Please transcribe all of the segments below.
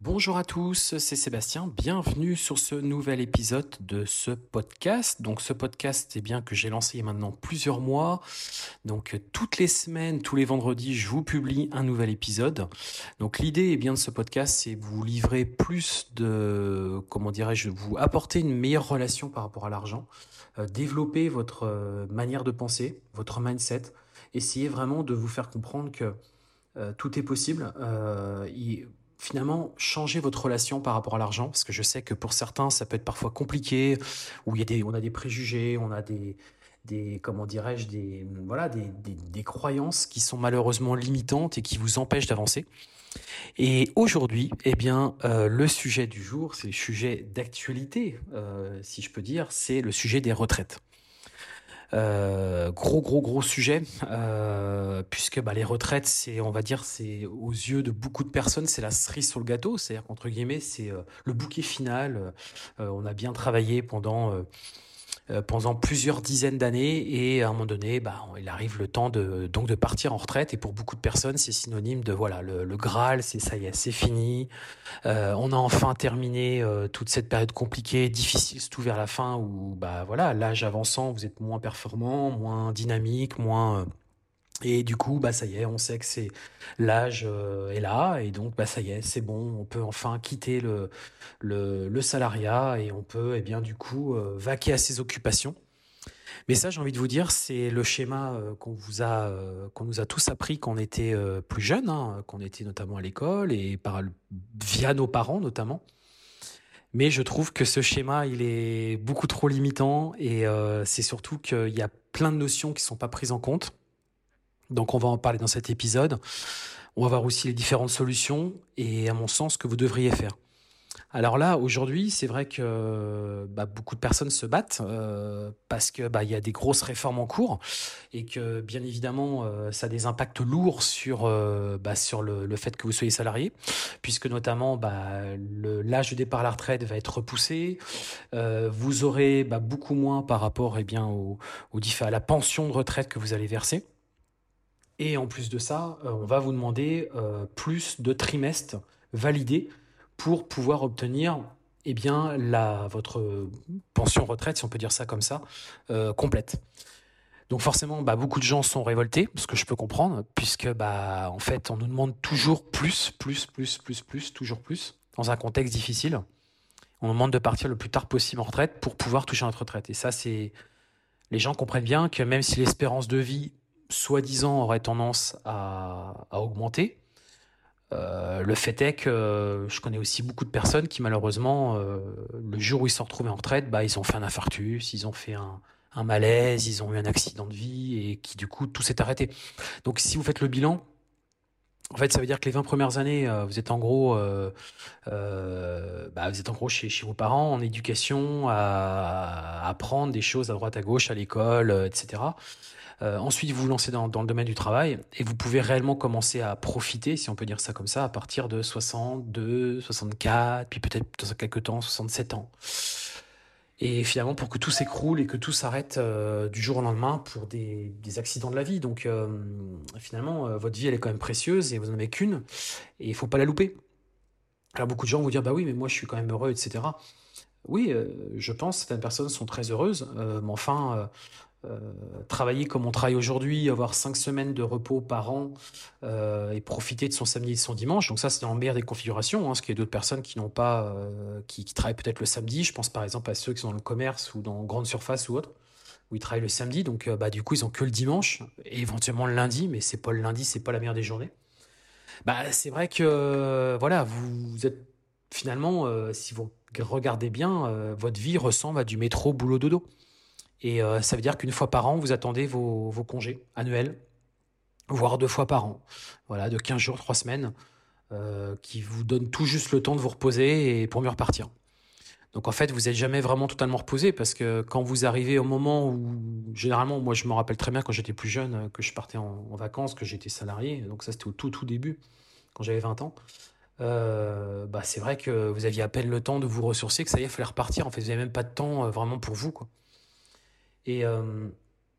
Bonjour à tous, c'est Sébastien. Bienvenue sur ce nouvel épisode de ce podcast. Donc ce podcast, c'est bien que j'ai lancé il y a maintenant plusieurs mois. Donc toutes les semaines, tous les vendredis, je vous publie un nouvel épisode. Donc l'idée est bien de ce podcast, c'est vous livrer plus de, comment dirais-je, vous apporter une meilleure relation par rapport à l'argent, euh, développer votre euh, manière de penser, votre mindset, essayer vraiment de vous faire comprendre que euh, tout est possible. Finalement changer votre relation par rapport à l'argent? Parce que je sais que pour certains ça peut être parfois compliqué où il y a des on a des préjugés on a des des comment dirais-je des voilà des, des, croyances qui sont malheureusement limitantes et qui vous empêchent d'avancer. Et aujourd'hui eh bien euh, le sujet du jour c'est le sujet d'actualité euh, si je peux dire c'est le sujet des retraites euh, gros gros gros sujet euh, puisque bah, les retraites c'est on va dire c'est aux yeux de beaucoup de personnes c'est la cerise sur le gâteau. C'est-à-dire qu'entre guillemets c'est euh, le bouquet final. On a bien travaillé pendant pendant plusieurs dizaines d'années et à un moment donné, bah, il arrive le temps de donc de partir en retraite et pour beaucoup de personnes, c'est synonyme de voilà le, le Graal, c'est ça y est, c'est fini. Euh, on a enfin terminé euh, toute cette période compliquée, difficile, tout vers la fin où bah voilà l'âge avançant, vous êtes moins performant, moins dynamique, moins et du coup, bah ça y est, on sait que c'est l'âge euh, est là, et donc bah ça y est, c'est bon, on peut enfin quitter le, le, le salariat et on peut, eh bien du coup, euh, vaquer à ses occupations. Mais ça, j'ai envie de vous dire, c'est le schéma euh, qu'on vous a, qu'on nous a tous appris quand on était plus jeune, hein, qu'on était notamment à l'école et par via nos parents notamment. Mais je trouve que ce schéma, il est beaucoup trop limitant et c'est surtout qu'il y a plein de notions qui sont pas prises en compte donc on va en parler dans cet épisode. On va voir aussi les différentes solutions et à mon sens ce que vous devriez faire. Alors là, aujourd'hui, c'est vrai que bah, beaucoup de personnes se battent euh, parce que bah, il y a des grosses réformes en cours et que bien évidemment, euh, ça a des impacts lourds sur euh, bah, sur le, fait que vous soyez salarié, puisque notamment bah, l'âge de départ à la retraite va être repoussé. vous aurez beaucoup moins par rapport eh bien au, au, à la pension de retraite que vous allez verser. Et en plus de ça, euh, on va vous demander euh, plus de trimestres validés pour pouvoir obtenir eh bien, votre pension retraite, si on peut dire ça comme ça, euh, complète. Donc forcément, bah, beaucoup de gens sont révoltés, ce que je peux comprendre, puisque bah, en fait, on nous demande toujours plus, plus, plus, plus, plus, toujours plus, dans un contexte difficile. On nous demande de partir le plus tard possible en retraite pour pouvoir toucher notre retraite. Et ça, c'est les gens comprennent bien que même si l'espérance de vie soi-disant aurait tendance à, augmenter. Euh, le fait est que je connais aussi beaucoup de personnes qui malheureusement, euh, le jour où ils sont retrouvés en retraite, bah, ils ont fait un infarctus, ils ont fait un, malaise, ils ont eu un accident de vie et qui du coup tout s'est arrêté. Donc si vous faites le bilan, en fait, ça veut dire que les 20 premières années, euh, vous êtes en gros, bah, vous êtes en gros chez, vos parents en éducation, à, à apprendre des choses à droite à gauche, à l'école, etc. Euh, ensuite, vous vous lancez dans, dans, le domaine du travail et vous pouvez réellement commencer à profiter, si on peut dire ça comme ça, à partir de 62, 64, puis peut-être dans quelques temps 67 ans. Et finalement, pour que tout s'écroule et que tout s'arrête euh, du jour au lendemain pour des, des accidents de la vie. Donc, euh, finalement, votre vie, elle est quand même précieuse et vous n'en avez qu'une et il faut pas la louper. Alors, beaucoup de gens vont dire, bah oui, mais moi, je suis quand même heureux, etc. Oui, je pense certaines personnes sont très heureuses, mais enfin, travailler comme on travaille aujourd'hui, avoir cinq semaines de repos par an euh, et profiter de son samedi et de son dimanche. Donc ça, c'est dans la meilleure des configurations. Hein, qu'il y a d'autres personnes qui n'ont pas, euh, qui, qui, travaillent peut-être le samedi. Je pense par exemple à ceux qui sont dans le commerce ou dans grande surface ou autre, où ils travaillent le samedi. Donc bah du coup, ils ont que le dimanche et éventuellement le lundi, mais c'est pas le lundi, c'est pas la meilleure des journées. Bah c'est vrai que voilà, vous êtes finalement, si vous regardez bien, votre vie ressemble à du métro boulot dodo. Et ça veut dire qu'une fois par an, vous attendez vos, congés annuels, voire deux fois par an. Voilà, de 15 jours, 3 semaines, qui vous donnent tout juste le temps de vous reposer et pour mieux repartir. Donc en fait, vous n'êtes jamais vraiment totalement reposé parce que quand vous arrivez au moment où, généralement, moi je me rappelle très bien quand j'étais plus jeune, euh, que je partais en, vacances, que j'étais salarié, donc ça c'était au tout tout début, quand j'avais 20 ans. Euh, bah c'est vrai que vous aviez à peine le temps de vous ressourcer, que ça y est, il fallait repartir. En fait, vous n'avez même pas de temps euh, vraiment pour vous. Quoi. Et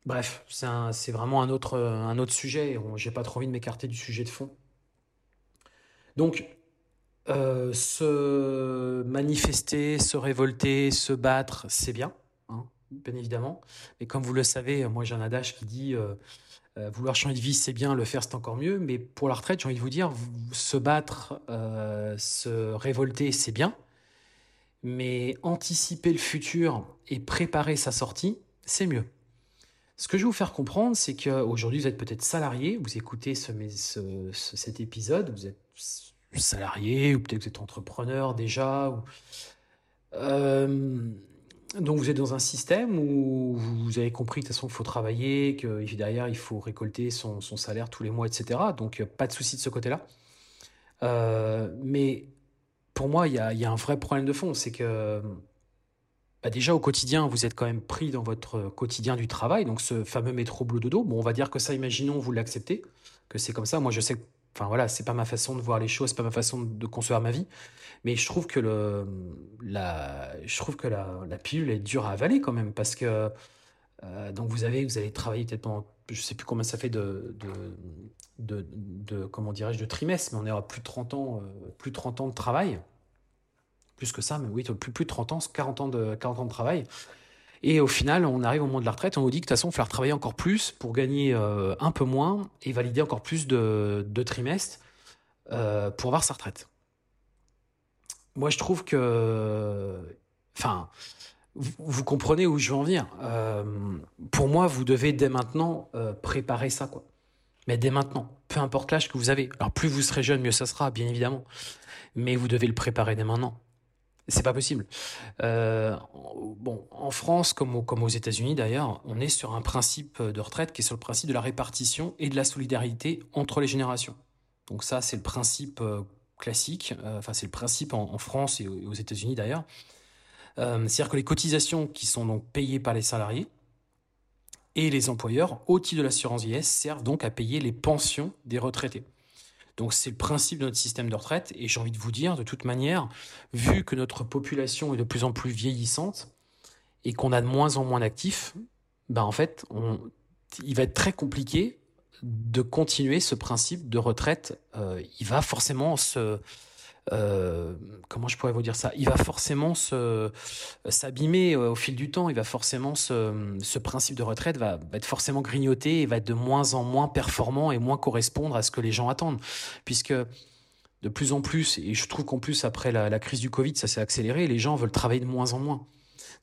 bref, c'est vraiment un autre, un autre sujet. J'ai pas trop envie de m'écarter du sujet de fond. Donc, euh, se manifester, se révolter, se battre, c'est bien, hein, bien évidemment. Mais comme vous le savez, moi j'ai un adage qui dit euh, euh, vouloir changer de vie, c'est bien, le faire, c'est encore mieux. Mais pour la retraite, j'ai envie de vous dire, se battre, se révolter, c'est bien. Mais anticiper le futur et préparer sa sortie, c'est mieux. Ce que je vais vous faire comprendre, c'est qu'aujourd'hui, vous êtes peut-être salarié, vous écoutez ce, cet épisode, vous êtes salarié, ou peut-être que vous êtes entrepreneur déjà. Ou... Euh, donc vous êtes dans un système où vous avez compris de toute façon il faut travailler, que derrière il faut récolter son, salaire tous les mois, etc. Donc pas de souci de ce côté-là. Euh, mais pour moi, il y a, un vrai problème de fond, c'est que bah, déjà au quotidien, vous êtes quand même pris dans votre quotidien du travail, donc ce fameux métro boulot dodo. Bon, on va dire que ça, imaginons, vous l'acceptez, que c'est comme ça. Moi, je sais Enfin voilà, c'est pas ma façon de voir les choses, c'est pas ma façon de concevoir ma vie. Mais je trouve que le, la, je trouve que la pilule est dure à avaler quand même parce que euh, donc vous avez, vous allez travailler peut-être pendant, je sais plus combien ça fait de, de, de, comment dirais-je, de trimestre, mais on est à plus de 30 ans, euh, plus de 30 ans de travail. Plus que ça, mais oui, plus, plus de 30 ans, 40 ans de, 40 ans de travail. Et au final, on arrive au moment de la retraite, on nous dit que de toute façon, il va falloir travailler encore plus pour gagner euh, un peu moins et valider encore plus de, trimestres euh, pour avoir sa retraite. Moi, je trouve que. Enfin, vous, comprenez où je veux en venir. Euh, pour moi, vous devez dès maintenant préparer ça, quoi. Mais dès maintenant, peu importe l'âge que vous avez. Alors, plus vous serez jeune, mieux ça sera, bien évidemment. Mais vous devez le préparer dès maintenant. C'est pas possible. Euh, en France, comme, comme aux États-Unis d'ailleurs, on est sur un principe de retraite qui est sur le principe de la répartition et de la solidarité entre les générations. Donc ça, c'est le principe euh, classique. Euh, enfin, c'est le principe en, France et aux États-Unis d'ailleurs. C'est-à-dire que les cotisations qui sont donc payées par les salariés et les employeurs au titre de l'assurance vieillesse servent donc à payer les pensions des retraités. Donc c'est le principe de notre système de retraite. Et j'ai envie de vous dire, de toute manière, vu que notre population est de plus en plus vieillissante et qu'on a de moins en moins d'actifs, ben en fait, il va être très compliqué de continuer ce principe de retraite. Euh, il va forcément se, euh, comment je pourrais vous dire ça? Il va forcément se s'abîmer euh, au fil du temps. Il va forcément ce, ce principe de retraite va, être forcément grignoté et va être de moins en moins performant et moins correspondre à ce que les gens attendent, puisque de plus en plus, et je trouve qu'en plus après la, crise du Covid, ça s'est accéléré, les gens veulent travailler de moins en moins.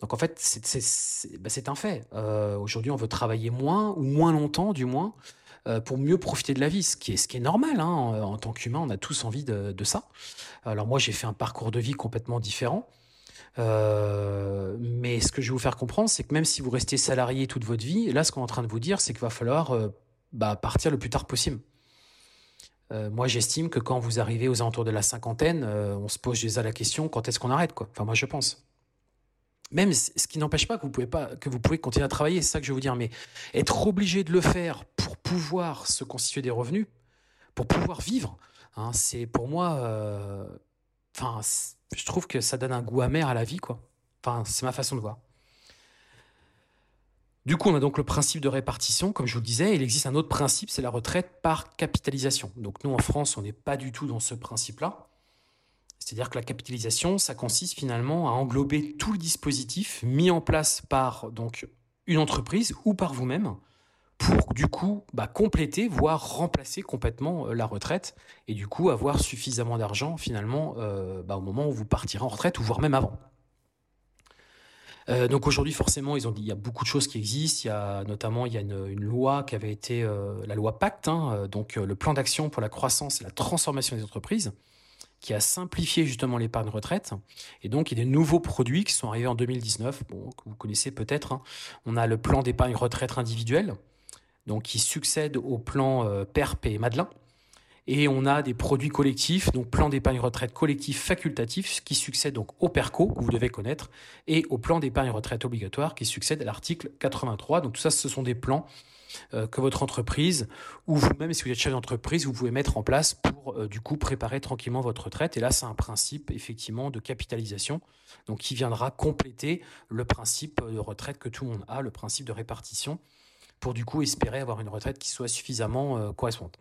Donc en fait, c'est bah, un fait. Euh, aujourd'hui, on veut travailler moins ou moins longtemps, du moins, euh, pour mieux profiter de la vie, ce qui est, normal. Hein, en tant qu'humain, on a tous envie de, ça. Alors moi, j'ai fait un parcours de vie complètement différent. Euh, mais ce que je vais vous faire comprendre, c'est que même si vous restez salarié toute votre vie, là, ce qu'on est en train de vous dire, c'est qu'il va falloir euh, bah, partir le plus tard possible. moi, j'estime que quand vous arrivez aux alentours de la cinquantaine, on se pose déjà la question quand est-ce qu'on arrête, quoi? Enfin, moi, je pense. Même ce qui n'empêche pas que vous pouvez pas que vous pouvez continuer à travailler, c'est ça que je veux vous dire. Mais être obligé de le faire pour pouvoir se constituer des revenus, pour pouvoir vivre, hein, c'est pour moi. Euh, enfin, je trouve que ça donne un goût amer à la vie, quoi. Enfin, c'est ma façon de voir. Du coup, on a donc le principe de répartition, comme je vous le disais. Il existe un autre principe, c'est la retraite par capitalisation. Donc nous, en France, on n'est pas du tout dans ce principe-là. C'est-à-dire que la capitalisation, ça consiste finalement à englober tout le dispositif mis en place par donc une entreprise ou par vous-même pour du coup bah, compléter, voire remplacer complètement euh, la retraite et du coup avoir suffisamment d'argent finalement euh, bah, au moment où vous partirez en retraite ou voire même avant. Euh, donc aujourd'hui, forcément, il y a beaucoup de choses qui existent. Il y a notamment il y a une, loi qui avait été la loi Pacte, hein, donc le plan d'action pour la croissance et la transformation des entreprises, qui a simplifié justement l'épargne retraite. Et donc, il y a des nouveaux produits qui sont arrivés en 2019, bon, que vous connaissez peut-être. Hein. On a le plan d'épargne retraite individuel, donc qui succède au plan euh, PERP et Madelin. Et on a des produits collectifs, donc plan d'épargne retraite collectif facultatif, qui succède donc au PERCO, que vous devez connaître, et au plan d'épargne retraite obligatoire, qui succède à l'article 83. Donc tout ça, ce sont des plans euh, que votre entreprise, ou vous-même, si vous êtes chef d'entreprise, vous pouvez mettre en place pour, euh, du coup, préparer tranquillement votre retraite. Et là, c'est un principe, effectivement, de capitalisation, qui viendra compléter le principe de retraite que tout le monde a, le principe de répartition, pour, du coup, espérer avoir une retraite qui soit suffisamment euh, correspondante.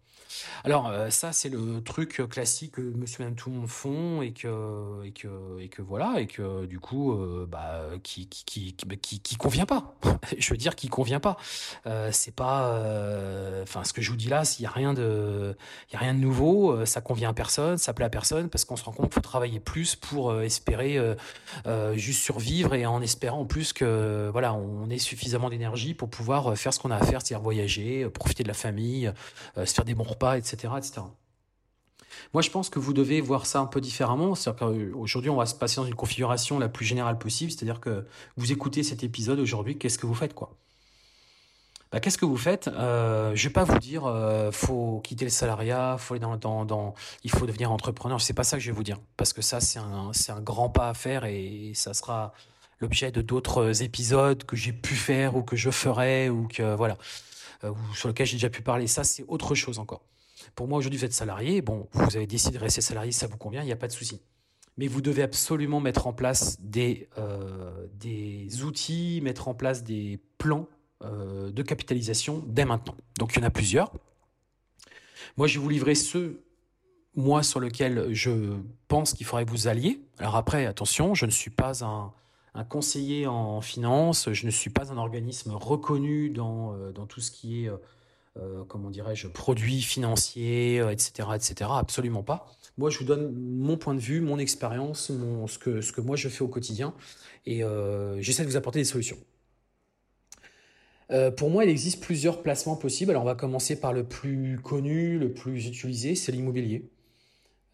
Alors euh, ça c'est le truc classique que Monsieur et tout le monde font et que et que et que voilà et que du coup euh, bah qui qui qui, qui bah, qui convient pas. je veux dire qui convient pas. Euh, c'est pas enfin ce que je vous dis là, il y a rien de y a rien de nouveau, ça convient à personne, ça plaît à personne parce qu'on se rend compte qu'il faut travailler plus pour espérer juste survivre et en espérant en plus que voilà, on ait suffisamment d'énergie pour pouvoir faire ce qu'on a à faire, c'est-à-dire voyager, profiter de la famille, se faire des bons pas, etc., etc. Moi, je pense que vous devez voir ça un peu différemment. Qu'aujourd'hui, on va se passer dans une configuration la plus générale possible. C'est-à-dire que vous écoutez cet épisode aujourd'hui, qu'est-ce que vous faites, quoi? Bah, Qu'est-ce que vous faites? Euh, Je vais pas vous dire, euh, faut quitter le salariat, faut aller dans, dans, dans, il faut devenir entrepreneur. C'est pas ça que je vais vous dire, parce que ça, c'est un, c'est un grand pas à faire et ça sera l'objet de d'autres épisodes que j'ai pu faire ou que je ferai ou que voilà. Euh, sur lequel j'ai déjà pu parler. Ça, c'est autre chose encore. Pour moi, aujourd'hui, vous êtes salarié. Bon, vous avez décidé de rester salarié, ça vous convient, il n'y a pas de souci. Mais vous devez absolument mettre en place des, euh, outils, mettre en place des plans euh, de capitalisation dès maintenant. Donc, il y en a plusieurs. Moi, je vais vous livrer ceux, moi, sur lesquels je pense qu'il faudrait vous alliez. Alors après, attention, je ne suis pas un, un conseiller en finance, je ne suis pas un organisme reconnu dans, euh, dans tout ce qui est, euh, euh, comment dirais-je, produits financiers, etc., etc. Absolument pas. Moi, je vous donne mon point de vue, mon expérience, mon, ce, que, ce que moi je fais au quotidien, et j'essaie de vous apporter des solutions. pour moi, il existe plusieurs placements possibles. Alors, on va commencer par le plus connu, le plus utilisé, c'est l'immobilier.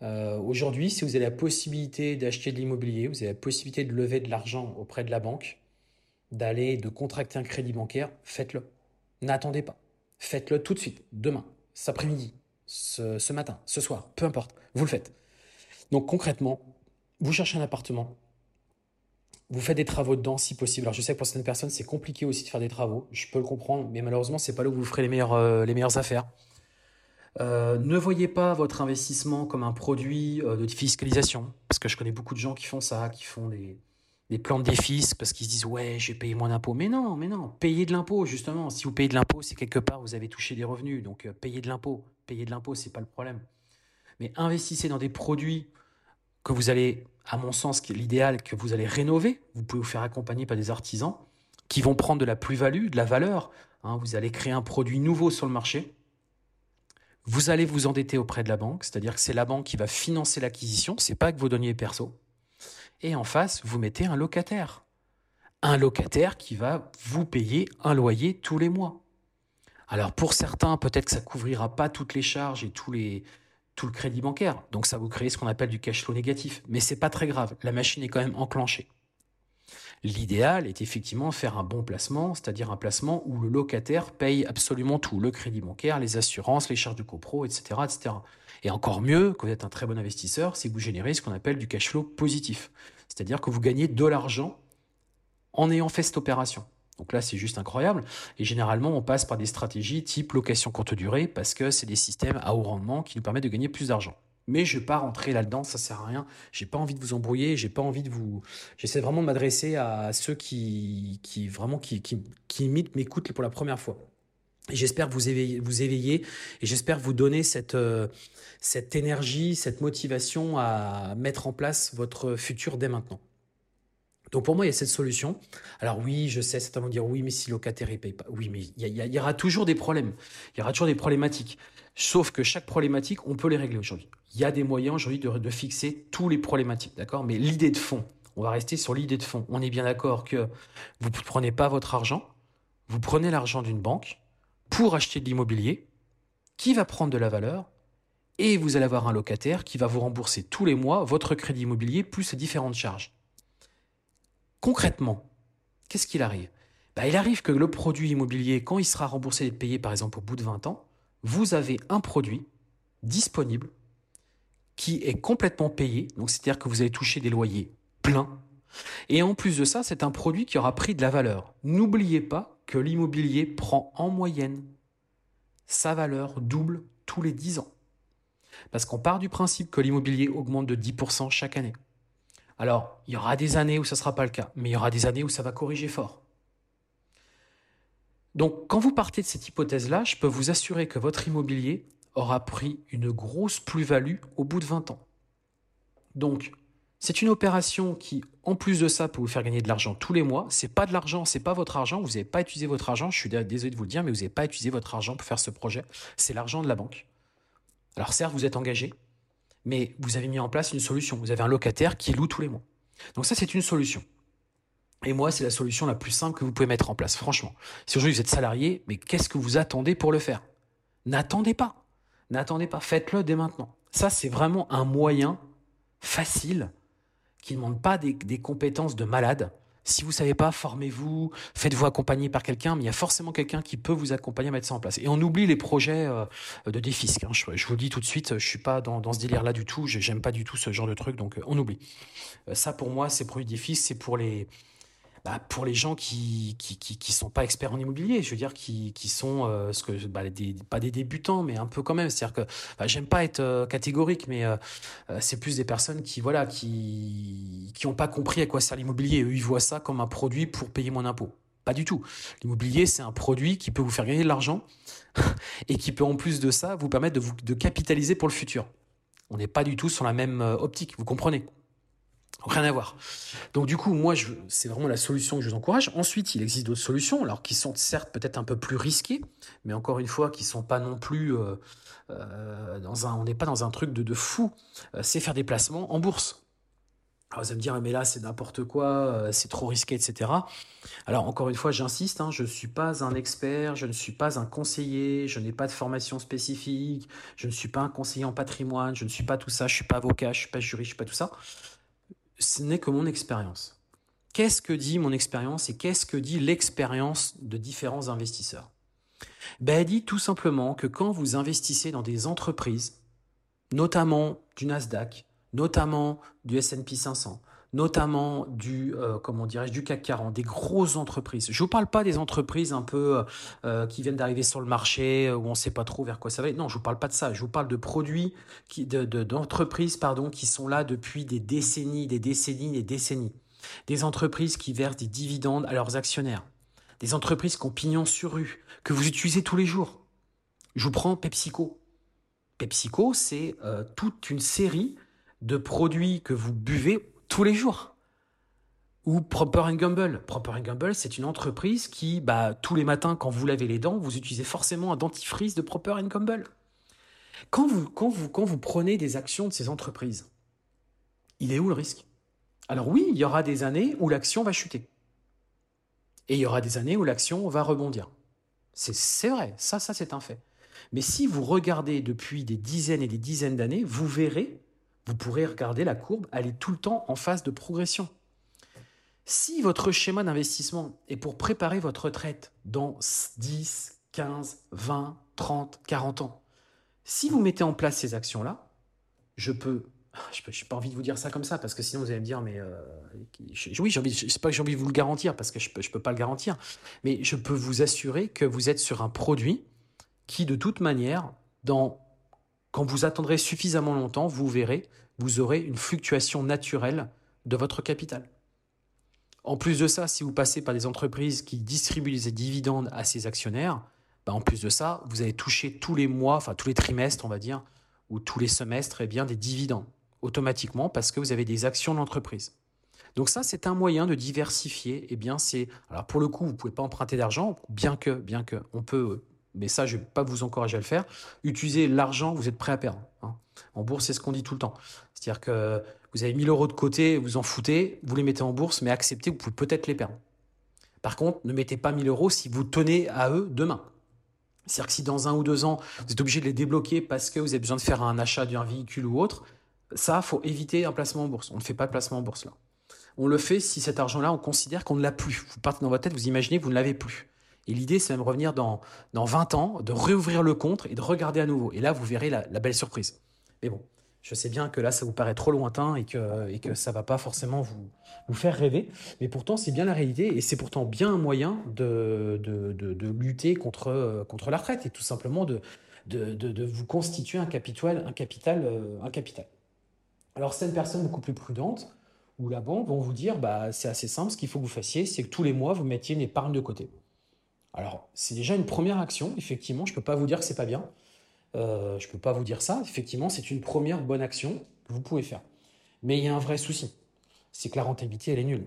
Euh, aujourd'hui, si vous avez la possibilité d'acheter de l'immobilier, vous avez la possibilité de lever de l'argent auprès de la banque, d'aller, de contracter un crédit bancaire, faites-le. N'attendez pas. Faites-le tout de suite, demain, cet après-midi, ce, matin, ce soir, peu importe, vous le faites. Donc concrètement, vous cherchez un appartement, vous faites des travaux dedans si possible. Alors je sais que pour certaines personnes, c'est compliqué aussi de faire des travaux, je peux le comprendre, mais malheureusement, c'est pas là où vous ferez les meilleures, euh, les meilleures affaires. Euh, ne voyez pas votre investissement comme un produit euh, de fiscalisation, parce que je connais beaucoup de gens qui font ça, qui font des, plans de parce qu'ils se disent ouais, j'ai payé moins d'impôts. Mais non, mais non, payez de l'impôt justement. Si vous payez de l'impôt, c'est quelque part vous avez touché des revenus, donc euh, payez de l'impôt. Payez de l'impôt, c'est pas le problème. Mais investissez dans des produits que vous allez, à mon sens, l'idéal que vous allez rénover. Vous pouvez vous faire accompagner par des artisans qui vont prendre de la plus-value, de la valeur. Hein. vous allez créer un produit nouveau sur le marché vous allez vous endetter auprès de la banque, c'est-à-dire que c'est la banque qui va financer l'acquisition, c'est pas que vos deniers perso. Et en face, vous mettez un locataire. Un locataire qui va vous payer un loyer tous les mois. Alors pour certains, peut-être que ça couvrira pas toutes les charges et tout le crédit bancaire. Donc ça vous crée ce qu'on appelle du cash flow négatif. Mais c'est pas très grave. La machine est quand même enclenchée. L'idéal est effectivement faire un bon placement, c'est-à-dire un placement où le locataire paye absolument tout, le crédit bancaire, les assurances, les charges de copro, etc.. Et encore mieux, quand vous êtes un très bon investisseur, c'est que vous générez ce qu'on appelle du cash flow positif, c'est-à-dire que vous gagnez de l'argent en ayant fait cette opération. Donc là, c'est juste incroyable. Et généralement, on passe par des stratégies type location courte durée parce que c'est des systèmes à haut rendement qui nous permettent de gagner plus d'argent. Mais je ne vais pas rentrer là-dedans, ça sert à rien. J'ai pas envie de vous embrouiller, j'ai pas envie de vous. J'essaie vraiment de m'adresser à ceux qui, qui vraiment qui, qui, qui m'écoutent pour la première fois. J'espère vous éveiller, vous éveiller et j'espère vous donner cette, euh, cette énergie, cette motivation à mettre en place votre futur dès maintenant. Donc pour moi, il y a cette solution. Alors oui, je sais, certains vont dire oui, mais si le locataire ne paye pas. Oui, mais il y, aura toujours des problèmes. Il y aura toujours des problématiques. Sauf que chaque problématique, on peut les régler aujourd'hui. Il y a des moyens aujourd'hui de, fixer tous les problématiques, d'accord? Mais l'idée de fond, on va rester sur l'idée de fond. On est bien d'accord que vous ne prenez pas votre argent, vous prenez l'argent d'une banque pour acheter de l'immobilier qui va prendre de la valeur et vous allez avoir un locataire qui va vous rembourser tous les mois votre crédit immobilier plus les différentes charges. Concrètement, qu'est-ce qu'il arrive? Bah, Il arrive que le produit immobilier, quand il sera remboursé et payé par exemple au bout de 20 ans, vous avez un produit disponible qui est complètement payé, donc c'est-à-dire que vous allez toucher des loyers pleins. Et en plus de ça, c'est un produit qui aura pris de la valeur. N'oubliez pas que l'immobilier prend en moyenne sa valeur double tous les 10 ans. Parce qu'on part du principe que l'immobilier augmente de 10% chaque année. Alors, il y aura des années où ça ne sera pas le cas, mais il y aura des années où ça va corriger fort. Donc, quand vous partez de cette hypothèse-là, je peux vous assurer que votre immobilier aura pris une grosse plus-value au bout de 20 ans. Donc, c'est une opération qui, en plus de ça, peut vous faire gagner de l'argent tous les mois. C'est pas de l'argent, c'est pas votre argent. Vous n'avez pas utilisé votre argent. Je suis désolé de vous le dire, mais vous n'avez pas utilisé votre argent pour faire ce projet. C'est l'argent de la banque. Alors certes, vous êtes engagé, mais vous avez mis en place une solution. Vous avez un locataire qui loue tous les mois. Donc ça, c'est une solution. Et moi, c'est la solution la plus simple que vous pouvez mettre en place, franchement. Si aujourd'hui vous êtes salarié, mais qu'est-ce que vous attendez pour le faire? N'attendez pas. N'attendez pas, faites-le dès maintenant. Ça, c'est vraiment un moyen facile qui ne demande pas des, compétences de malade. Si vous ne savez pas, formez-vous, faites-vous accompagner par quelqu'un, mais il y a forcément quelqu'un qui peut vous accompagner à mettre ça en place. Et on oublie les projets euh, de défisque. Hein. Je, vous le dis tout de suite, je suis pas dans, ce délire-là du tout, j'aime pas du tout ce genre de truc, donc euh, on oublie. Euh, ça, pour moi, c'est produits défisque, c'est pour les, bah, pour les gens qui qui, qui, sont pas experts en immobilier, je veux dire qui, qui sont euh, ce que bah, pas des débutants, mais un peu quand même. C'est-à-dire que bah, j'aime pas être euh, catégorique, mais euh, c'est plus des personnes qui voilà qui qui ont pas compris à quoi sert l'immobilier. Eux, ils voient ça comme un produit pour payer mon impôt. Pas du tout. L'immobilier, c'est un produit qui peut vous faire gagner de l'argent et qui peut en plus de ça vous permettre de vous de capitaliser pour le futur. On n'est pas du tout sur la même optique, vous comprenez? Rien à voir. Donc du coup, moi, c'est vraiment la solution que je vous encourage. Ensuite, il existe d'autres solutions, alors qui sont certes peut-être un peu plus risquées, mais encore une fois, qui sont pas non plus euh, euh, dans un, on n'est pas dans un truc de, de fou. Euh, c'est faire des placements en bourse. Alors vous allez me dire, mais là, c'est n'importe quoi, c'est trop risqué, etc. Alors encore une fois, j'insiste, hein, je ne suis pas un expert, je ne suis pas un conseiller, je n'ai pas de formation spécifique, je ne suis pas un conseiller en patrimoine, je ne suis pas tout ça, je ne suis pas avocat, je ne suis pas juriste, je ne suis pas tout ça ce n'est que mon expérience. Qu'est-ce que dit mon expérience et qu'est-ce que dit l'expérience de différents investisseurs? Ben, Elle dit tout simplement que quand vous investissez dans des entreprises, notamment du Nasdaq, notamment du S&P 500, notamment du euh, comment dirais-je du CAC 40, des grosses entreprises. Je vous parle pas des entreprises un peu euh, euh, qui viennent d'arriver sur le marché où on ne sait pas trop vers quoi ça va. Non, je vous parle pas de ça. Je vous parle de produits qui de d'entreprises pardon qui sont là depuis des décennies, des décennies, des décennies. Des entreprises qui versent des dividendes à leurs actionnaires. Des entreprises qui ont pignon sur rue, que vous utilisez tous les jours. Je vous prends PepsiCo. PepsiCo, c'est toute une série de produits que vous buvez tous les jours. Ou Proper Gamble. Proper Gamble, c'est une entreprise qui, bah, tous les matins, quand vous lavez les dents, vous utilisez forcément un dentifrice de Proper Gamble. Quand vous, quand, vous, prenez des actions de ces entreprises, il est où le risque? Alors oui, il y aura des années où l'action va chuter. Et il y aura des années où l'action va rebondir. C'est vrai, ça, ça c'est un fait. Mais si vous regardez depuis des dizaines et des dizaines d'années, vous verrez vous pourrez regarder la courbe, elle est tout le temps en phase de progression. Si votre schéma d'investissement est pour préparer votre retraite dans 10, 15, 20, 30, 40 ans, si vous mettez en place ces actions-là, je peux je n'ai pas envie de vous dire ça comme ça, parce que sinon vous allez me dire, mais euh, oui, j'ai envie, sais pas que j'ai envie de vous le garantir, parce que je ne peux, je peux pas le garantir, mais je peux vous assurer que vous êtes sur un produit qui, de toute manière, dans quand vous attendrez suffisamment longtemps, vous verrez, vous aurez une fluctuation naturelle de votre capital. En plus de ça, si vous passez par des entreprises qui distribuent des dividendes à ses actionnaires, bah, en plus de ça, vous allez toucher tous les mois, enfin tous les trimestres, on va dire, ou tous les semestres, eh bien, des dividendes automatiquement parce que vous avez des actions de l'entreprise. Donc ça, c'est un moyen de diversifier. Eh bien, c'est alors pour le coup, vous pouvez pas emprunter d'argent, bien que, bien que, on peut mais ça, je ne vais pas vous encourager à le faire. Utilisez l'argent que vous êtes prêt à perdre. Hein. En bourse, c'est ce qu'on dit tout le temps. C'est-à-dire que vous avez 1000 euros de côté, vous en foutez, vous les mettez en bourse, mais acceptez, vous pouvez peut-être les perdre. Par contre, ne mettez pas 1000 euros si vous tenez à eux demain. C'est-à-dire que si dans un ou deux ans, vous êtes obligé de les débloquer parce que vous avez besoin de faire un achat d'un véhicule ou autre, ça, faut éviter un placement en bourse. On ne fait pas de placement en bourse là. On le fait si cet argent-là, on considère qu'on ne l'a plus. Vous partez dans votre tête, vous imaginez que vous ne l'avez plus. Et l'idée, c'est même revenir dans, dans 20 ans, de réouvrir le compte et de regarder à nouveau. Et là, vous verrez la, belle surprise. Mais bon, je sais bien que là, ça vous paraît trop lointain et que, et que ça va pas forcément vous, vous faire rêver. Mais pourtant, c'est bien la réalité et c'est pourtant bien un moyen de, de, de, lutter contre, contre la retraite et tout simplement de, de, de, vous constituer un capital, euh, un capital. Alors, certaines personnes beaucoup plus prudentes ou la banque vont vous dire, bah, c'est assez simple, ce qu'il faut que vous fassiez, c'est que tous les mois, vous mettiez une épargne de côté. Alors, c'est déjà une première action, effectivement, je ne peux pas vous dire que c'est pas bien. Euh, je ne peux pas vous dire ça. Effectivement, c'est une première bonne action que vous pouvez faire. Mais il y a un vrai souci, c'est que la rentabilité, elle est nulle.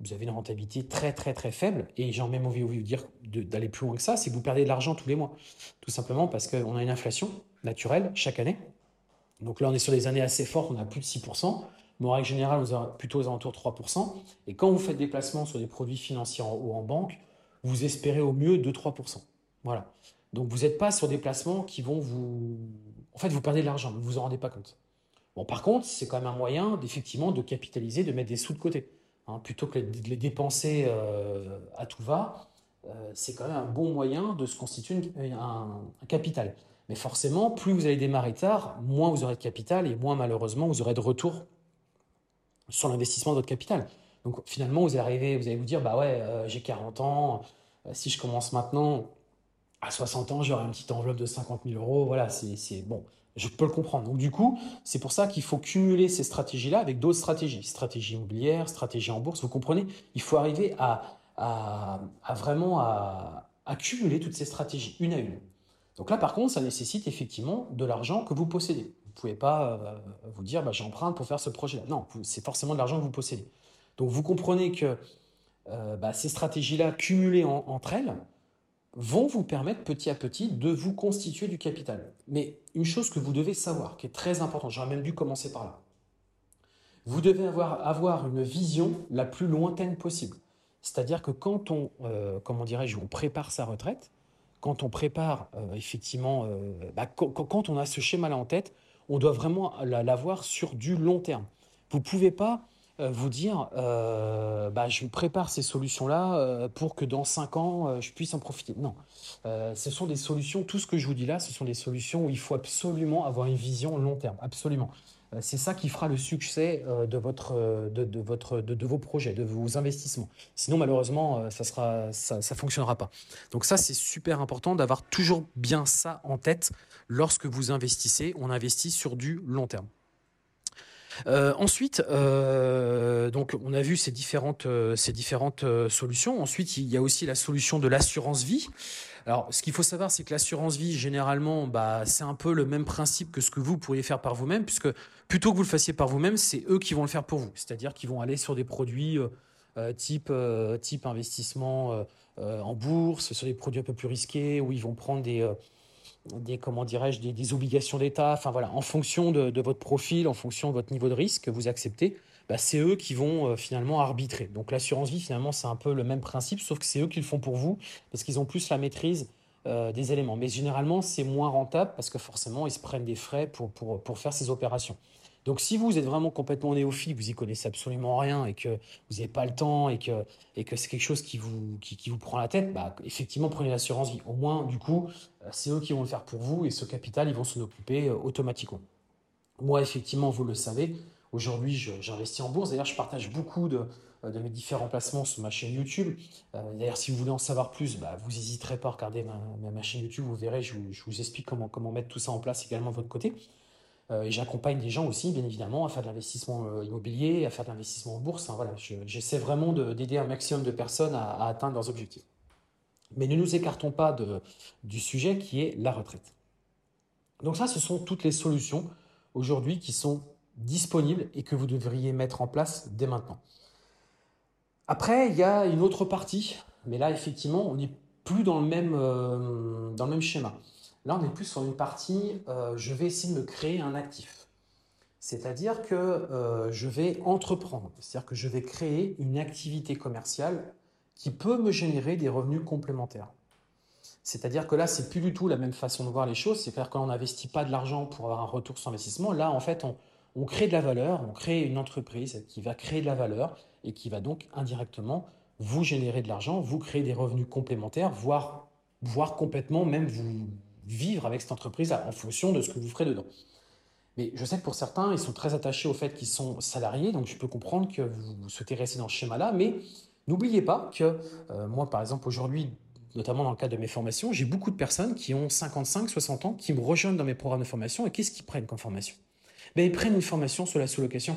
Vous avez une rentabilité très très très faible, et j'ai même envie de vous dire d'aller plus loin que ça, c'est que vous perdez de l'argent tous les mois. Tout simplement parce qu'on a une inflation naturelle chaque année. Donc là, on est sur des années assez fortes, on a plus de 6%. Mais en règle générale, on est plutôt aux alentours de 3%. Et quand vous faites des placements sur des produits financiers ou en banque, vous espérez au mieux 2-3%. Voilà. Donc vous n'êtes pas sur des placements qui vont vous... En fait, vous perdez de l'argent, vous ne vous en rendez pas compte. Bon, par contre, c'est quand même un moyen d'effectivement de capitaliser, de mettre des sous de côté. Hein. plutôt que de les dépenser euh, à tout va, euh, c'est quand même un bon moyen de se constituer un, capital. Mais forcément, plus vous allez démarrer tard, moins vous aurez de capital et moins malheureusement vous aurez de retour sur l'investissement de votre capital. Donc finalement, vous allez vous allez vous dire, bah ouais, euh, j'ai 40 ans, euh, si je commence maintenant, à 60 ans, j'aurai une petite enveloppe de 50 000 euros. Voilà, c'est bon, je peux le comprendre. Donc du coup, c'est pour ça qu'il faut cumuler ces stratégies-là avec d'autres stratégies, stratégie immobilière, stratégie en bourse. Vous comprenez? Il faut arriver à, vraiment à cumuler toutes ces stratégies, une à une. Donc là, par contre, ça nécessite effectivement de l'argent que vous possédez. Vous ne pouvez pas euh, vous dire, bah, j'emprunte pour faire ce projet-là. Non, c'est forcément de l'argent que vous possédez. Donc vous comprenez que euh, bah, ces stratégies-là, cumulées entre elles, vont vous permettre petit à petit de vous constituer du capital. Mais une chose que vous devez savoir, qui est très importante, j'aurais même dû commencer par là, vous devez avoir, avoir une vision la plus lointaine possible. C'est-à-dire que quand on, euh, comment dirais-je, on prépare sa retraite, quand on prépare euh, effectivement, bah, quand, on a ce schéma-là en tête, on doit vraiment l'avoir sur du long terme. Vous ne pouvez pas vous dire, euh, bah, je prépare ces solutions-là euh, pour que dans cinq ans, je puisse en profiter. Non, ce sont des solutions, tout ce que je vous dis là, ce sont des solutions où il faut absolument avoir une vision long terme, absolument. C'est ça qui fera le succès de, votre, de, votre, de, vos projets, de vos investissements. Sinon, malheureusement, ça ne ça fonctionnera pas. Donc ça, c'est super important d'avoir toujours bien ça en tête lorsque vous investissez. On investit sur du long terme. Euh, ensuite, euh, donc on a vu ces différentes, euh, ces différentes solutions. Ensuite, il y a aussi la solution de l'assurance vie. Alors, ce qu'il faut savoir, c'est que l'assurance vie, généralement, bah, c'est un peu le même principe que ce que vous pourriez faire par vous-même, puisque plutôt que vous le fassiez par vous-même, c'est eux qui vont le faire pour vous. C'est-à-dire qu'ils vont aller sur des produits type, type investissement en bourse, sur des produits un peu plus risqués, où ils vont prendre des des comment dirais-je des, obligations d'État. Enfin voilà, en fonction de, votre profil, en fonction de votre niveau de risque que vous acceptez, bah, c'est eux qui vont euh, finalement arbitrer. Donc l'assurance vie finalement c'est un peu le même principe, sauf que c'est eux qui le font pour vous parce qu'ils ont plus la maîtrise euh, des éléments. Mais généralement c'est moins rentable parce que forcément ils se prennent des frais pour, pour, pour faire ces opérations. Donc si vous êtes vraiment complètement néophyte, vous y connaissez absolument rien et que vous n'avez pas le temps et que, et que c'est quelque chose qui vous, qui, vous prend la tête, bah, effectivement prenez l'assurance vie. Au moins, du coup, euh, c'est eux qui vont le faire pour vous et ce capital, ils vont s'en occuper euh, automatiquement. Moi, effectivement, vous le savez, aujourd'hui, j'investis en bourse. D'ailleurs, je partage beaucoup de, euh, mes différents placements sur ma chaîne YouTube. D'ailleurs, si vous voulez en savoir plus, bah, vous n'hésiterez pas à regarder ma, chaîne YouTube, vous verrez, je je vous, explique comment, comment mettre tout ça en place également de votre côté. Euh, et j'accompagne des gens aussi, bien évidemment, à faire de l'investissement euh, immobilier, à faire de l'investissement en bourse. voilà, j'essaie vraiment d'aider un maximum de personnes à, atteindre leurs objectifs. Mais ne nous écartons pas du sujet qui est la retraite. Donc ça, ce sont toutes les solutions aujourd'hui qui sont disponibles et que vous devriez mettre en place dès maintenant. Après, il y a une autre partie, mais là, effectivement, on n'est plus dans le même, euh, dans le même schéma. Là, on est plus sur une partie, euh, je vais essayer de me créer un actif. C'est-à-dire que euh, je vais entreprendre, c'est-à-dire que je vais créer une activité commerciale qui peut me générer des revenus complémentaires. C'est-à-dire que là, c'est plus du tout la même façon de voir les choses. C'est-à-dire qu'on n'investit pas de l'argent pour avoir un retour sur investissement. Là, en fait, on, on crée de la valeur, on crée une entreprise qui va créer de la valeur et qui va donc indirectement vous générer de l'argent, vous créer des revenus complémentaires, voire, voire complètement même vous vivre avec cette entreprise-là en fonction de ce que vous ferez dedans. Mais je sais que pour certains, ils sont très attachés au fait qu'ils sont salariés, donc je peux comprendre que vous souhaitez rester dans ce schéma-là, mais n'oubliez pas que euh, moi, par exemple, aujourd'hui, notamment dans le cadre de mes formations, j'ai beaucoup de personnes qui ont 55, 60 ans, qui me rejoignent dans mes programmes de formation, et qu'est-ce qu'ils prennent comme formation? Ben, Ils prennent une formation sur la sous-location.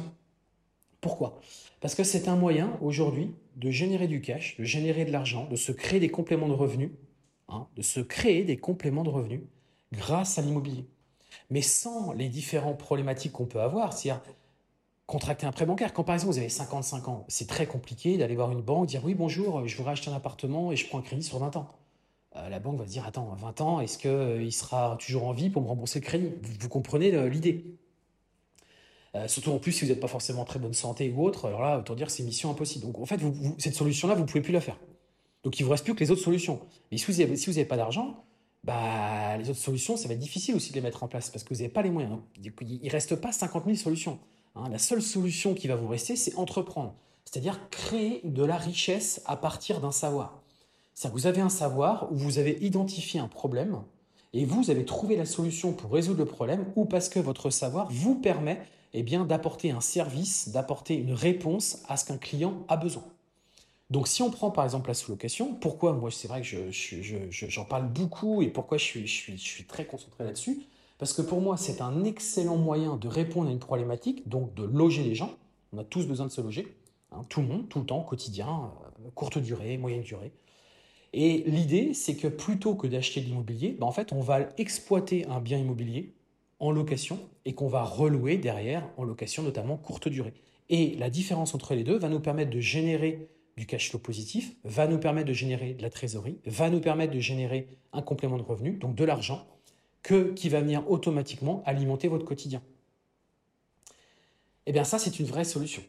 Pourquoi? Parce que c'est un moyen aujourd'hui de générer du cash, de générer de l'argent, de se créer des compléments de revenus, hein, de se créer des compléments de revenus grâce à l'immobilier mais sans les différentes problématiques qu'on peut avoir, c'est-à-dire contracter un prêt bancaire. Quand par exemple vous avez 55 ans, c'est très compliqué d'aller voir une banque, dire oui bonjour, je voudrais acheter un appartement et je prends un crédit sur 20 ans. Euh, la banque va dire attends, 20 ans, est-ce qu'il euh, sera toujours en vie pour me rembourser le crédit? Vous, comprenez euh, l'idée? Surtout en plus si vous n'êtes pas forcément en très bonne santé ou autre, alors là, autant dire c'est mission impossible. Donc en fait, cette solution-là, vous ne pouvez plus la faire. Donc il vous reste plus que les autres solutions. Mais si vous n'avez pas d'argent, bah, les autres solutions, ça va être difficile aussi de les mettre en place parce que vous n'avez pas les moyens. Il ne reste pas 50 000 solutions. Hein. La seule solution qui va vous rester, c'est entreprendre. C'est-à-dire créer de la richesse à partir d'un savoir. Vous avez un savoir où vous avez identifié un problème et vous avez trouvé la solution pour résoudre le problème ou parce que votre savoir vous permet eh d'apporter un service, d'apporter une réponse à ce qu'un client a besoin. Donc si on prend par exemple la sous-location, pourquoi moi c'est vrai que j'en je, parle beaucoup et pourquoi je suis, très concentré là-dessus? Parce que pour moi c'est un excellent moyen de répondre à une problématique, donc de loger les gens. On a tous besoin de se loger, hein, tout le monde, tout le temps, quotidien, euh, courte durée, moyenne durée. Et l'idée c'est que plutôt que d'acheter de l'immobilier, ben, en fait on va exploiter un bien immobilier en location et qu'on va relouer derrière en location notamment courte durée. Et la différence entre les deux va nous permettre de générer du cash flow positif, va nous permettre de générer de la trésorerie, va nous permettre de générer un complément de revenu, donc de l'argent, que, qui va venir automatiquement alimenter votre quotidien. Eh bien ça, c'est une vraie solution.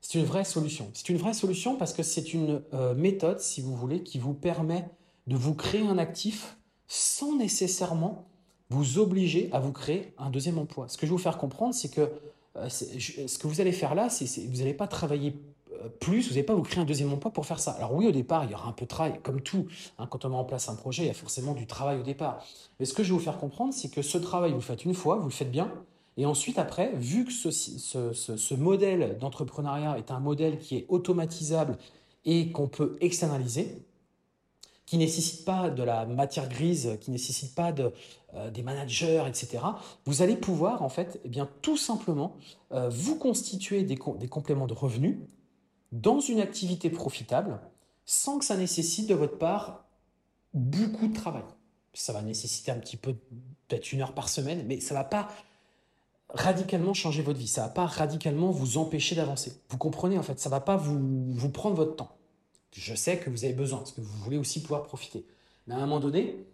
C'est une vraie solution. C'est une vraie solution parce que c'est une euh, méthode, si vous voulez, qui vous permet de vous créer un actif sans nécessairement vous obliger à vous créer un deuxième emploi. Ce que je vais vous faire comprendre, c'est que euh, ce que vous allez faire là, c'est vous n'allez pas travailler plus, vous n'allez pas vous créer un deuxième emploi pour faire ça. Alors oui, au départ, il y aura un peu de travail, comme tout. Hein, quand on met en place un projet, il y a forcément du travail au départ. Mais ce que je vais vous faire comprendre, c'est que ce travail, vous le faites une fois, vous le faites bien, et ensuite, après, vu que ce, modèle d'entrepreneuriat est un modèle qui est automatisable et qu'on peut externaliser, qui nécessite pas de la matière grise, qui nécessite pas euh, des managers, etc. Vous allez pouvoir en fait, eh bien tout simplement euh, vous constituer des, compléments de revenus dans une activité profitable, sans que ça nécessite de votre part beaucoup de travail. Ça va nécessiter un petit peu, peut-être une heure par semaine, mais ça va pas radicalement changer votre vie. Ça va pas radicalement vous empêcher d'avancer. Vous comprenez en fait, ça va pas vous, vous prendre votre temps je sais que vous avez besoin, parce que vous voulez aussi pouvoir profiter. Mais à un moment donné,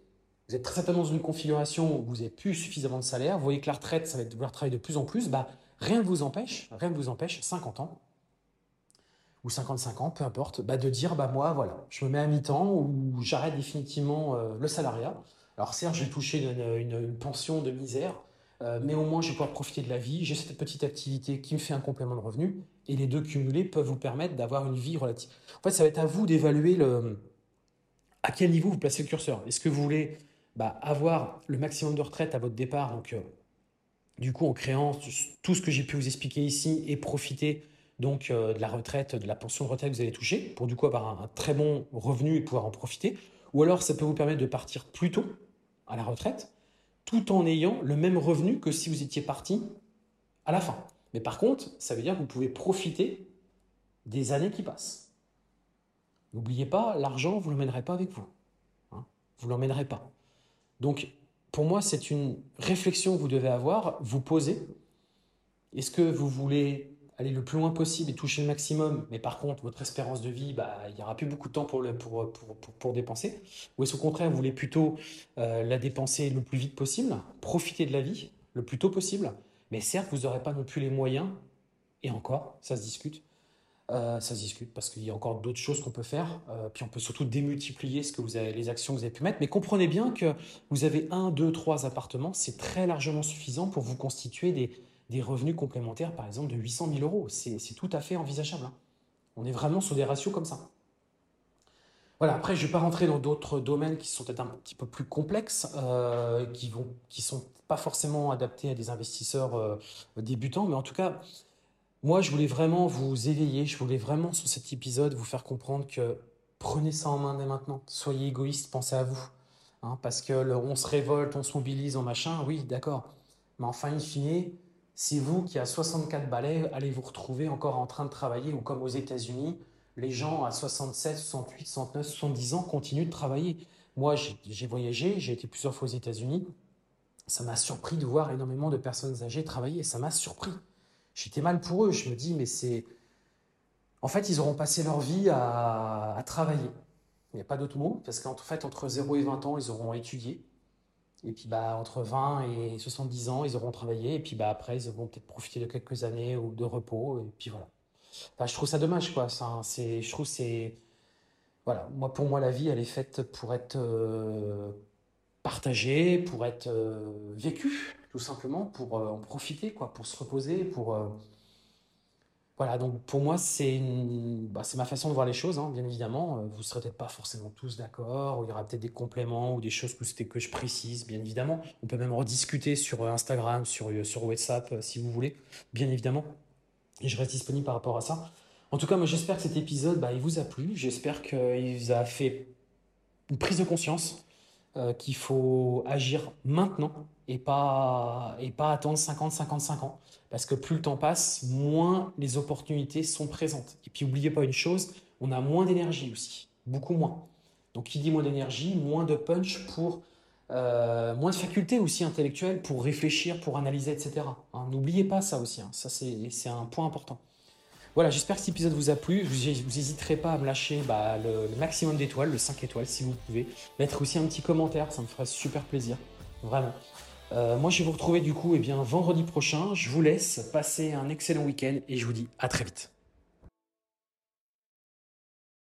vous êtes très certainement dans une configuration où vous n'avez plus suffisamment de salaire, vous voyez que la retraite, ça va être devoir travailler de plus en plus, bah, rien ne vous empêche, rien ne vous empêche, 50 ans, ou 55 ans, peu importe, bah, de dire, bah, moi, voilà, je me mets à mi-temps ou j'arrête définitivement euh, le salariat. Alors certes, j'ai touché une, une, pension de misère, euh, mais au moins je vais pouvoir profiter de la vie, j'ai cette petite activité qui me fait un complément de revenu, et les deux cumulés peuvent vous permettre d'avoir une vie relative. En fait, ça va être à vous d'évaluer le, à quel niveau vous placez le curseur. Est-ce que vous voulez bah, avoir le maximum de retraite à votre départ, donc euh, du coup en créant tout ce que j'ai pu vous expliquer ici et profiter donc euh, de la retraite, de la pension de retraite que vous allez toucher, pour du coup avoir un très bon revenu et pouvoir en profiter. Ou alors ça peut vous permettre de partir plus tôt à la retraite, tout en ayant le même revenu que si vous étiez parti à la fin. Mais par contre, ça veut dire que vous pouvez profiter des années qui passent. N'oubliez pas, l'argent, vous ne l'emmènerez pas avec vous. Hein vous ne l'emmènerez pas. Donc, pour moi, c'est une réflexion que vous devez avoir, vous poser. Est-ce que vous voulez aller le plus loin possible et toucher le maximum, mais par contre, votre espérance de vie, bah, il n'y aura plus beaucoup de temps pour, le, pour, pour, pour, dépenser Ou est-ce au contraire, vous voulez plutôt euh, la dépenser le plus vite possible, profiter de la vie le plus tôt possible? Mais certes, vous n'aurez pas non plus les moyens, et encore, ça se discute, Euh, ça se discute parce qu'il y a encore d'autres choses qu'on peut faire. Euh, puis on peut surtout démultiplier ce que vous avez, les actions que vous avez pu mettre. Mais comprenez bien que vous avez un, deux, trois appartements, c'est très largement suffisant pour vous constituer des, revenus complémentaires, par exemple de 800 000 euros. C'est tout à fait envisageable. Hein. On est vraiment sur des ratios comme ça. Voilà, après, je ne vais pas rentrer dans d'autres domaines qui sont peut-être un petit peu plus complexes, euh, qui ne sont pas forcément adaptés à des investisseurs débutants, mais en tout cas, moi, je voulais vraiment vous éveiller, je voulais vraiment sur cet épisode vous faire comprendre que prenez ça en main dès maintenant. Soyez égoïste, pensez à vous. Hein, parce que on se révolte, on se mobilise en machin, oui, d'accord. Mais enfin, in fine, c'est vous qui, à 64 balais, allez vous retrouver encore en train de travailler, ou comme aux États-Unis, les gens à 67, 68, 69, 70 ans continuent de travailler. Moi, j'ai voyagé, j'ai été plusieurs fois aux États-Unis. Ça m'a surpris de voir énormément de personnes âgées travailler. Ça m'a surpris. J'étais mal pour eux. Je me dis, mais c'est. En fait, ils auront passé leur vie à, travailler. Il n'y a pas d'autre mot, parce qu'en fait, entre 0 et 20 ans, ils auront étudié. Et puis, bah, entre 20 et 70 ans, ils auront travaillé. Et puis, bah, après, ils auront peut-être profité de quelques années ou de repos. Et puis, voilà. je trouve ça dommage, quoi. C'est, je trouve c'est. Voilà. Moi, pour moi, la vie, elle est faite pour être euh, partagée, pour être euh, vécue tout simplement pour euh, en profiter, quoi, pour se reposer, pour... Euh, voilà, donc pour moi, c'est bah, ma façon de voir les choses, hein, bien évidemment. Euh, vous ne serez peut-être pas forcément tous d'accord, il y aura peut-être des compléments ou des choses que que je précise, bien évidemment. On peut même rediscuter sur Instagram, sur, sur WhatsApp, si vous voulez, bien évidemment. Et je reste disponible par rapport à ça. En tout cas, moi, j'espère que cet épisode, bah, il vous a plu. J'espère qu'il vous a fait une prise de conscience qu'il faut agir maintenant et pas, et pas attendre 50, 55 ans. Parce que plus le temps passe, moins les opportunités sont présentes. Et puis n'oubliez pas une chose, on a moins d'énergie aussi, beaucoup moins. Donc qui dit moins d'énergie, moins de punch pour... Euh, moins de facultés aussi intellectuelles pour réfléchir, pour analyser, etc. Hein, n'oubliez pas ça aussi, hein. ça c'est un point important. Voilà, j'espère que cet épisode vous a plu. Vous n'hésiterez pas à me lâcher bah, le, le, maximum d'étoiles, le 5 étoiles si vous pouvez. Mettre aussi un petit commentaire, ça me ferait super plaisir. Vraiment. Euh, moi, je vais vous retrouver du coup eh bien, vendredi prochain. Je vous laisse passer un excellent week-end et je vous dis à très vite.